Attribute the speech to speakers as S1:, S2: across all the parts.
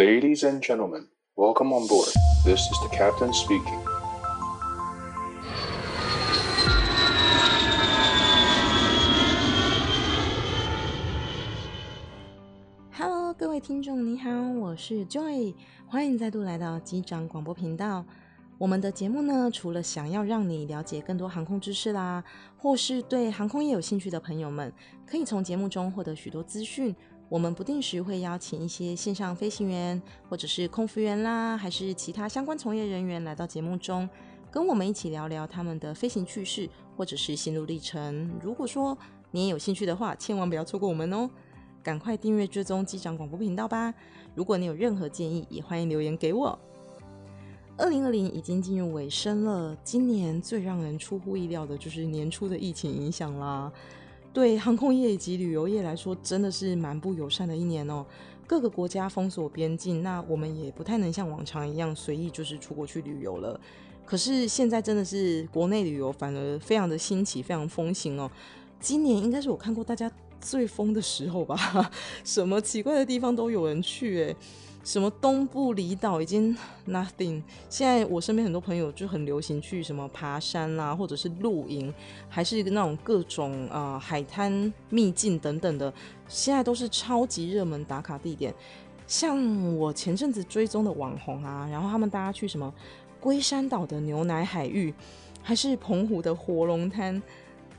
S1: Ladies and gentlemen, welcome on board. This is the captain speaking.
S2: Hello，各位听众，你好，我是 Joy，欢迎再度来到机长广播频道。我们的节目呢，除了想要让你了解更多航空知识啦，或是对航空业有兴趣的朋友们，可以从节目中获得许多资讯。我们不定时会邀请一些线上飞行员，或者是空服员啦，还是其他相关从业人员来到节目中，跟我们一起聊聊他们的飞行趣事，或者是心路历程。如果说你也有兴趣的话，千万不要错过我们哦！赶快订阅追踪机长广播频道吧。如果你有任何建议，也欢迎留言给我。二零二零已经进入尾声了，今年最让人出乎意料的就是年初的疫情影响啦。对航空业以及旅游业来说，真的是蛮不友善的一年哦。各个国家封锁边境，那我们也不太能像往常一样随意就是出国去旅游了。可是现在真的是国内旅游反而非常的新奇，非常风行哦。今年应该是我看过大家最疯的时候吧，什么奇怪的地方都有人去诶。什么东部离岛已经 nothing，现在我身边很多朋友就很流行去什么爬山啦，或者是露营，还是那种各种啊、海滩秘境等等的，现在都是超级热门打卡地点。像我前阵子追踪的网红啊，然后他们大家去什么龟山岛的牛奶海域，还是澎湖的活龙滩，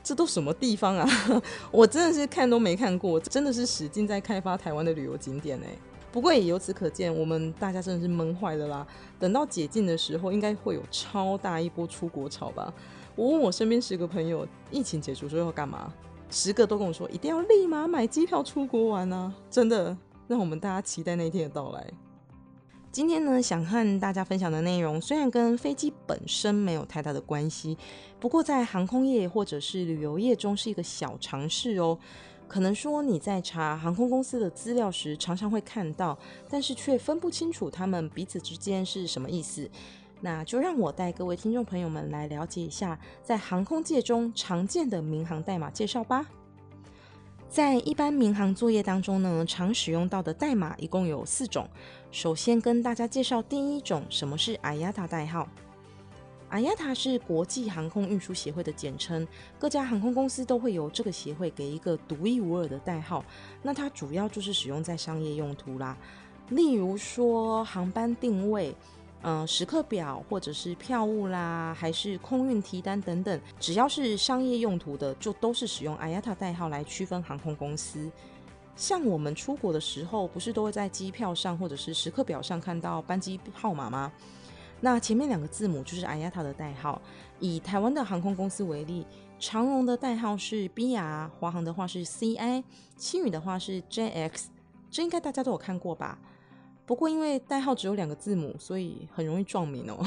S2: 这都什么地方啊？我真的是看都没看过，真的是使劲在开发台湾的旅游景点哎、欸。不过也由此可见，我们大家真的是闷坏了啦。等到解禁的时候，应该会有超大一波出国潮吧？我问我身边十个朋友，疫情解除之后要干嘛？十个都跟我说，一定要立马买机票出国玩啊！真的，让我们大家期待那一天的到来。今天呢，想和大家分享的内容，虽然跟飞机本身没有太大的关系，不过在航空业或者是旅游业中是一个小常识哦。可能说你在查航空公司的资料时，常常会看到，但是却分不清楚他们彼此之间是什么意思。那就让我带各位听众朋友们来了解一下，在航空界中常见的民航代码介绍吧。在一般民航作业当中呢，常使用到的代码一共有四种。首先跟大家介绍第一种，什么是 IATA 代号。IATA 是国际航空运输协会的简称，各家航空公司都会由这个协会给一个独一无二的代号。那它主要就是使用在商业用途啦，例如说航班定位、嗯、时刻表或者是票务啦，还是空运提单等等，只要是商业用途的，就都是使用 IATA 代号来区分航空公司。像我们出国的时候，不是都会在机票上或者是时刻表上看到班机号码吗？那前面两个字母就是 IATA 的代号。以台湾的航空公司为例，长荣的代号是 BR，华航的话是 CI，星宇的话是 JX，这应该大家都有看过吧？不过因为代号只有两个字母，所以很容易撞名哦。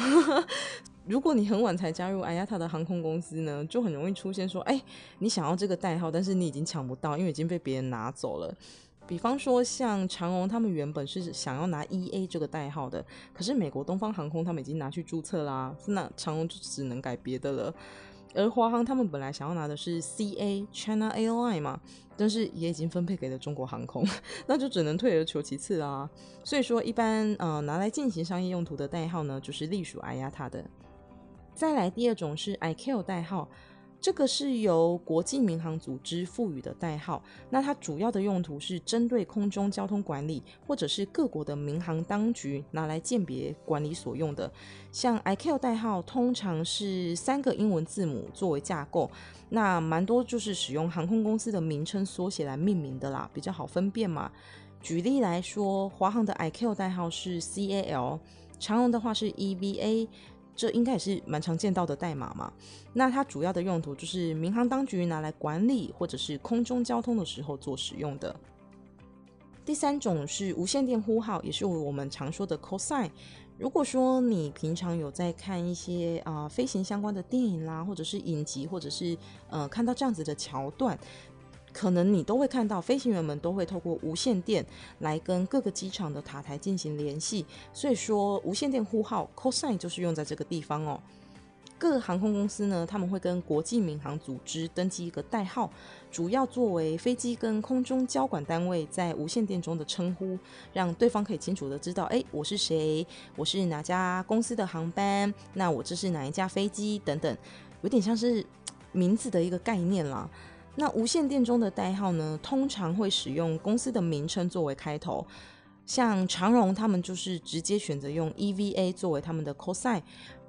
S2: 如果你很晚才加入 IATA 的航空公司呢，就很容易出现说，哎，你想要这个代号，但是你已经抢不到，因为已经被别人拿走了。比方说，像长荣他们原本是想要拿 EA 这个代号的，可是美国东方航空他们已经拿去注册啦，那长荣就只能改别的了。而华航他们本来想要拿的是 CA China Airline 嘛，但是也已经分配给了中国航空，那就只能退而求其次啦。所以说，一般呃拿来进行商业用途的代号呢，就是隶属 IATA 的。再来第二种是 ICAO 代号。这个是由国际民航组织赋予的代号，那它主要的用途是针对空中交通管理或者是各国的民航当局拿来鉴别管理所用的。像 ICAO 代号通常是三个英文字母作为架构，那蛮多就是使用航空公司的名称缩写来命名的啦，比较好分辨嘛。举例来说，华航的 ICAO 代号是 CAL，长荣的话是 EVA。这应该也是蛮常见到的代码嘛。那它主要的用途就是民航当局拿来管理或者是空中交通的时候做使用的。第三种是无线电呼号，也是我们常说的 call sign。如果说你平常有在看一些啊、呃、飞行相关的电影啦，或者是影集，或者是呃看到这样子的桥段。可能你都会看到，飞行员们都会透过无线电来跟各个机场的塔台进行联系，所以说无线电呼号 call sign 就是用在这个地方哦。各航空公司呢，他们会跟国际民航组织登记一个代号，主要作为飞机跟空中交管单位在无线电中的称呼，让对方可以清楚的知道，哎，我是谁，我是哪家公司的航班，那我这是哪一架飞机等等，有点像是名字的一个概念啦。那无线电中的代号呢，通常会使用公司的名称作为开头，像长荣他们就是直接选择用 EVA 作为他们的 code sign。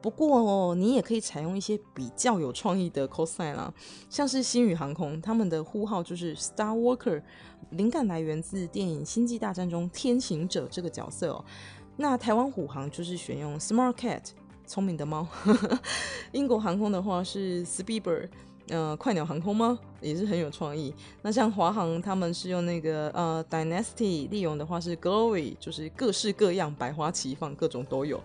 S2: 不过哦，你也可以采用一些比较有创意的 code sign 啦，像是星宇航空他们的呼号就是 Star Walker，灵感来源自电影《星际大战》中天行者这个角色哦。那台湾虎航就是选用 Smart Cat，聪明的猫。英国航空的话是 Speedbird。呃，快鸟航空吗？也是很有创意。那像华航，他们是用那个呃 Dynasty，利用的话是 Glory，就是各式各样，百花齐放，各种都有。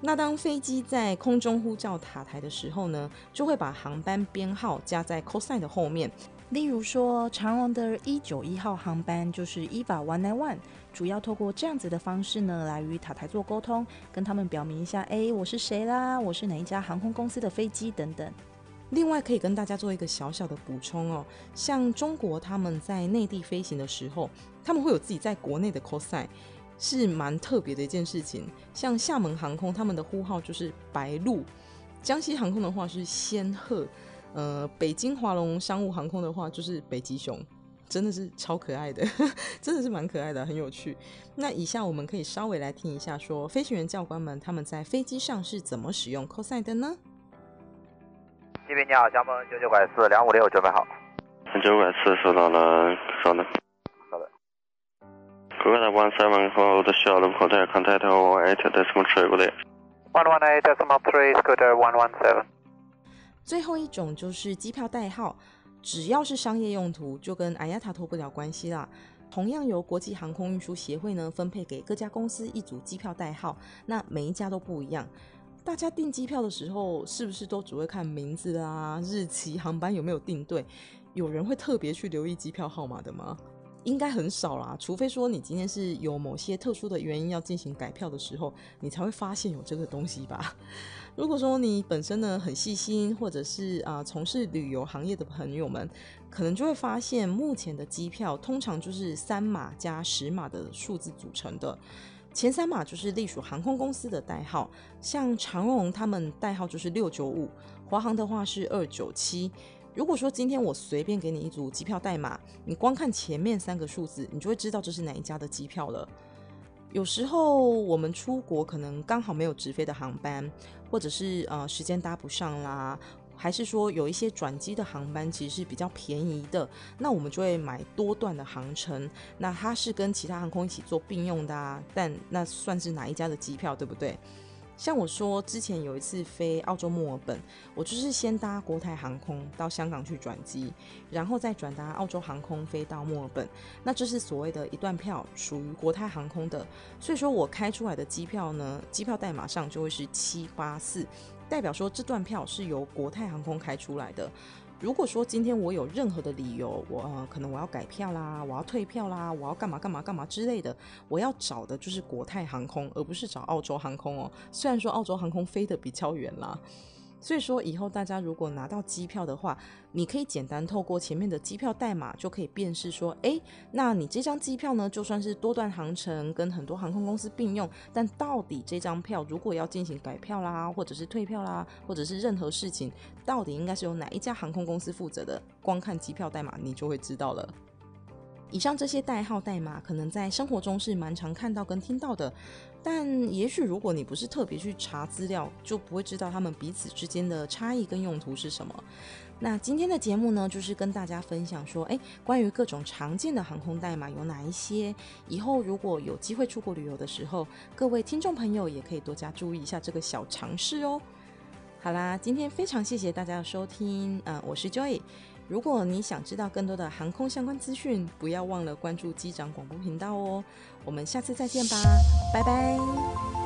S2: 那当飞机在空中呼叫塔台的时候呢，就会把航班编号加在 call sign 的后面。例如说，长荣的一九一号航班就是 EVA One Nine One，主要透过这样子的方式呢，来与塔台做沟通，跟他们表明一下，哎，我是谁啦，我是哪一家航空公司的飞机等等。另外可以跟大家做一个小小的补充哦，像中国他们在内地飞行的时候，他们会有自己在国内的 cosi 是蛮特别的一件事情。像厦门航空他们的呼号就是白鹭，江西航空的话是仙鹤，呃，北京华龙商务航空的话就是北极熊，真的是超可爱的，真的是蛮可爱的，很有趣。那以下我们可以稍微来听一下说，飞行员教官们他们在飞机上是怎么使用 cosi 的呢？
S3: 李斌你好，江门九九百四两五六准备好。
S4: 九九百四收到了，稍等，
S3: 好的。
S4: 的 one seven phone，？one one eight three good
S3: one one seven。
S2: 最后一种就是机票代号，只要是商业用途，就跟 IATA 脱不了关系啦。同样由国际航空运输协会呢分配给各家公司一组机票代号，那每一家都不一样。大家订机票的时候，是不是都只会看名字啊、日期、航班有没有订对？有人会特别去留意机票号码的吗？应该很少啦，除非说你今天是有某些特殊的原因要进行改票的时候，你才会发现有这个东西吧。如果说你本身呢很细心，或者是啊、从事旅游行业的朋友们，可能就会发现，目前的机票通常就是三码加十码的数字组成的。前三码就是隶属航空公司的代号，像长荣他们代号就是六九五，华航的话是二九七。如果说今天我随便给你一组机票代码，你光看前面三个数字，你就会知道这是哪一家的机票了。有时候我们出国可能刚好没有直飞的航班，或者是呃时间搭不上啦。还是说有一些转机的航班其实是比较便宜的，那我们就会买多段的航程，那它是跟其他航空一起做并用的啊，但那算是哪一家的机票，对不对？像我说之前有一次飞澳洲墨尔本，我就是先搭国泰航空到香港去转机，然后再转搭澳洲航空飞到墨尔本，那这是所谓的一段票，属于国泰航空的，所以说我开出来的机票呢，机票代码上就会是七八四，代表说这段票是由国泰航空开出来的。如果说今天我有任何的理由，我呃可能我要改票啦，我要退票啦，我要干嘛干嘛干嘛之类的，我要找的就是国泰航空，而不是找澳洲航空哦。虽然说澳洲航空飞得比较远啦。所以说，以后大家如果拿到机票的话，你可以简单透过前面的机票代码就可以辨识说，哎，那你这张机票呢，就算是多段航程跟很多航空公司并用，但到底这张票如果要进行改票啦，或者是退票啦，或者是任何事情，到底应该是由哪一家航空公司负责的？光看机票代码，你就会知道了。以上这些代号代码，可能在生活中是蛮常看到跟听到的，但也许如果你不是特别去查资料，就不会知道他们彼此之间的差异跟用途是什么。那今天的节目呢，就是跟大家分享说，诶，关于各种常见的航空代码有哪一些，以后如果有机会出国旅游的时候，各位听众朋友也可以多加注意一下这个小常识哦。好啦，今天非常谢谢大家的收听，嗯、呃，我是 Joy。如果你想知道更多的航空相关资讯，不要忘了关注机长广播频道哦。我们下次再见吧，拜拜。